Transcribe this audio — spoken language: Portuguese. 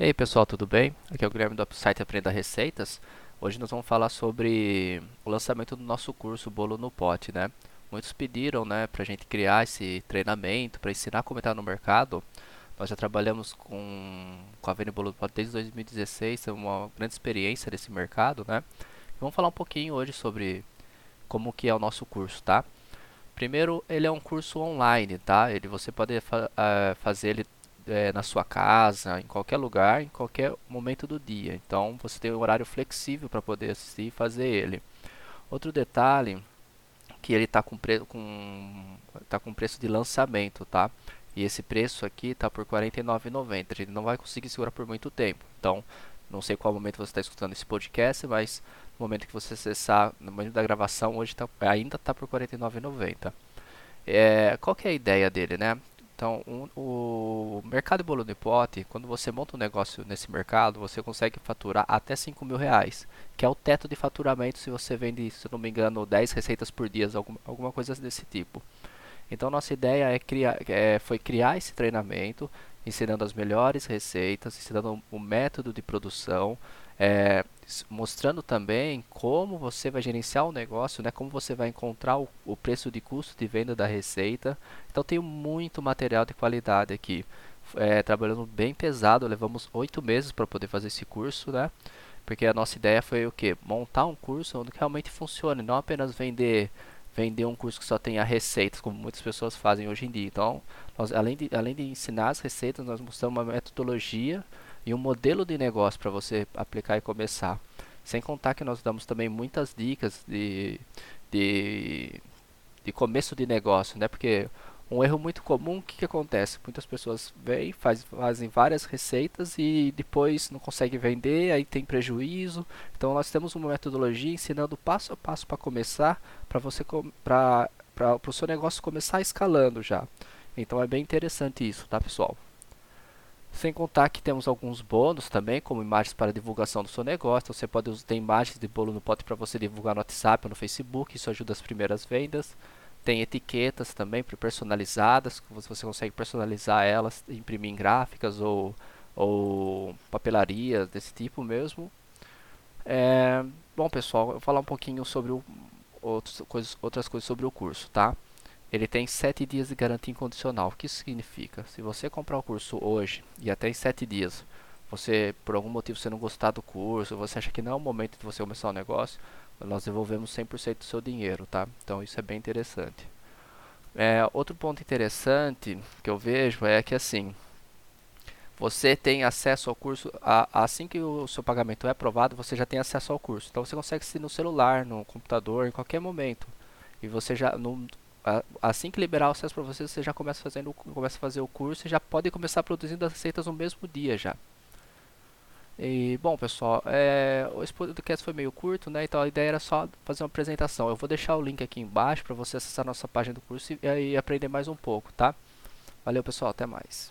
E aí pessoal, tudo bem? Aqui é o Guilherme do site Aprenda Receitas. Hoje nós vamos falar sobre o lançamento do nosso curso Bolo no Pote, né? Muitos pediram, né, pra gente criar esse treinamento, para ensinar como entrar no mercado. Nós já trabalhamos com, com a Venda Bolo no Pote desde 2016, temos uma grande experiência nesse mercado, né? E vamos falar um pouquinho hoje sobre como que é o nosso curso, tá? Primeiro, ele é um curso online, tá? Ele, você pode fa uh, fazer ele é, na sua casa, em qualquer lugar, em qualquer momento do dia. Então você tem um horário flexível para poder assistir e fazer ele. Outro detalhe que ele está com, pre com, tá com preço de lançamento, tá? E esse preço aqui está por R$ 49,90. Ele não vai conseguir segurar por muito tempo. Então, não sei qual momento você está escutando esse podcast, mas no momento que você acessar, no momento da gravação, hoje tá, ainda está por R$ 49,90. É, qual que é a ideia dele, né? Então, um, o mercado de bolo de pote, quando você monta um negócio nesse mercado, você consegue faturar até 5 mil reais, que é o teto de faturamento se você vende, se não me engano, 10 receitas por dia, alguma, coisa desse tipo. Então, nossa ideia é criar, é, foi criar esse treinamento, ensinando as melhores receitas, ensinando o método de produção, é, mostrando também como você vai gerenciar o negócio, né? Como você vai encontrar o, o preço de custo de venda da receita. Então tem muito material de qualidade aqui. É, trabalhando bem pesado, levamos oito meses para poder fazer esse curso, né? Porque a nossa ideia foi o que? Montar um curso onde realmente funcione, não apenas vender vender um curso que só tenha receitas, como muitas pessoas fazem hoje em dia. Então, nós, além, de, além de ensinar as receitas, nós mostramos uma metodologia e um modelo de negócio para você aplicar e começar. Sem contar que nós damos também muitas dicas de, de, de começo de negócio, né? Porque um erro muito comum, o que, que acontece? Muitas pessoas vêm, faz, fazem várias receitas e depois não conseguem vender, aí tem prejuízo. Então nós temos uma metodologia ensinando passo a passo para começar, para você para o seu negócio começar escalando já. Então é bem interessante isso, tá pessoal? Sem contar que temos alguns bônus também, como imagens para divulgação do seu negócio. Então, você pode ter imagens de bolo no pote para você divulgar no WhatsApp ou no Facebook, isso ajuda as primeiras vendas. Tem etiquetas também personalizadas, você consegue personalizar elas, imprimir em gráficas ou, ou papelarias desse tipo mesmo. É, bom pessoal, eu vou falar um pouquinho sobre o, outros, coisas, outras coisas sobre o curso, tá? Ele tem 7 dias de garantia incondicional. O que isso significa? Se você comprar o curso hoje e até em 7 dias, você por algum motivo você não gostar do curso, você acha que não é o momento de você começar o negócio, nós devolvemos 100% do seu dinheiro, tá? Então isso é bem interessante. É, outro ponto interessante que eu vejo é que assim, você tem acesso ao curso, a, assim que o seu pagamento é aprovado, você já tem acesso ao curso. Então você consegue assistir no celular, no computador, em qualquer momento. E você já, no, assim que liberar o acesso para você, você já começa fazendo, começa a fazer o curso e já pode começar produzindo as receitas no mesmo dia já. E bom, pessoal, é, esse podcast foi meio curto, né? Então a ideia era só fazer uma apresentação. Eu vou deixar o link aqui embaixo para você acessar a nossa página do curso e, e aprender mais um pouco, tá? Valeu, pessoal, até mais.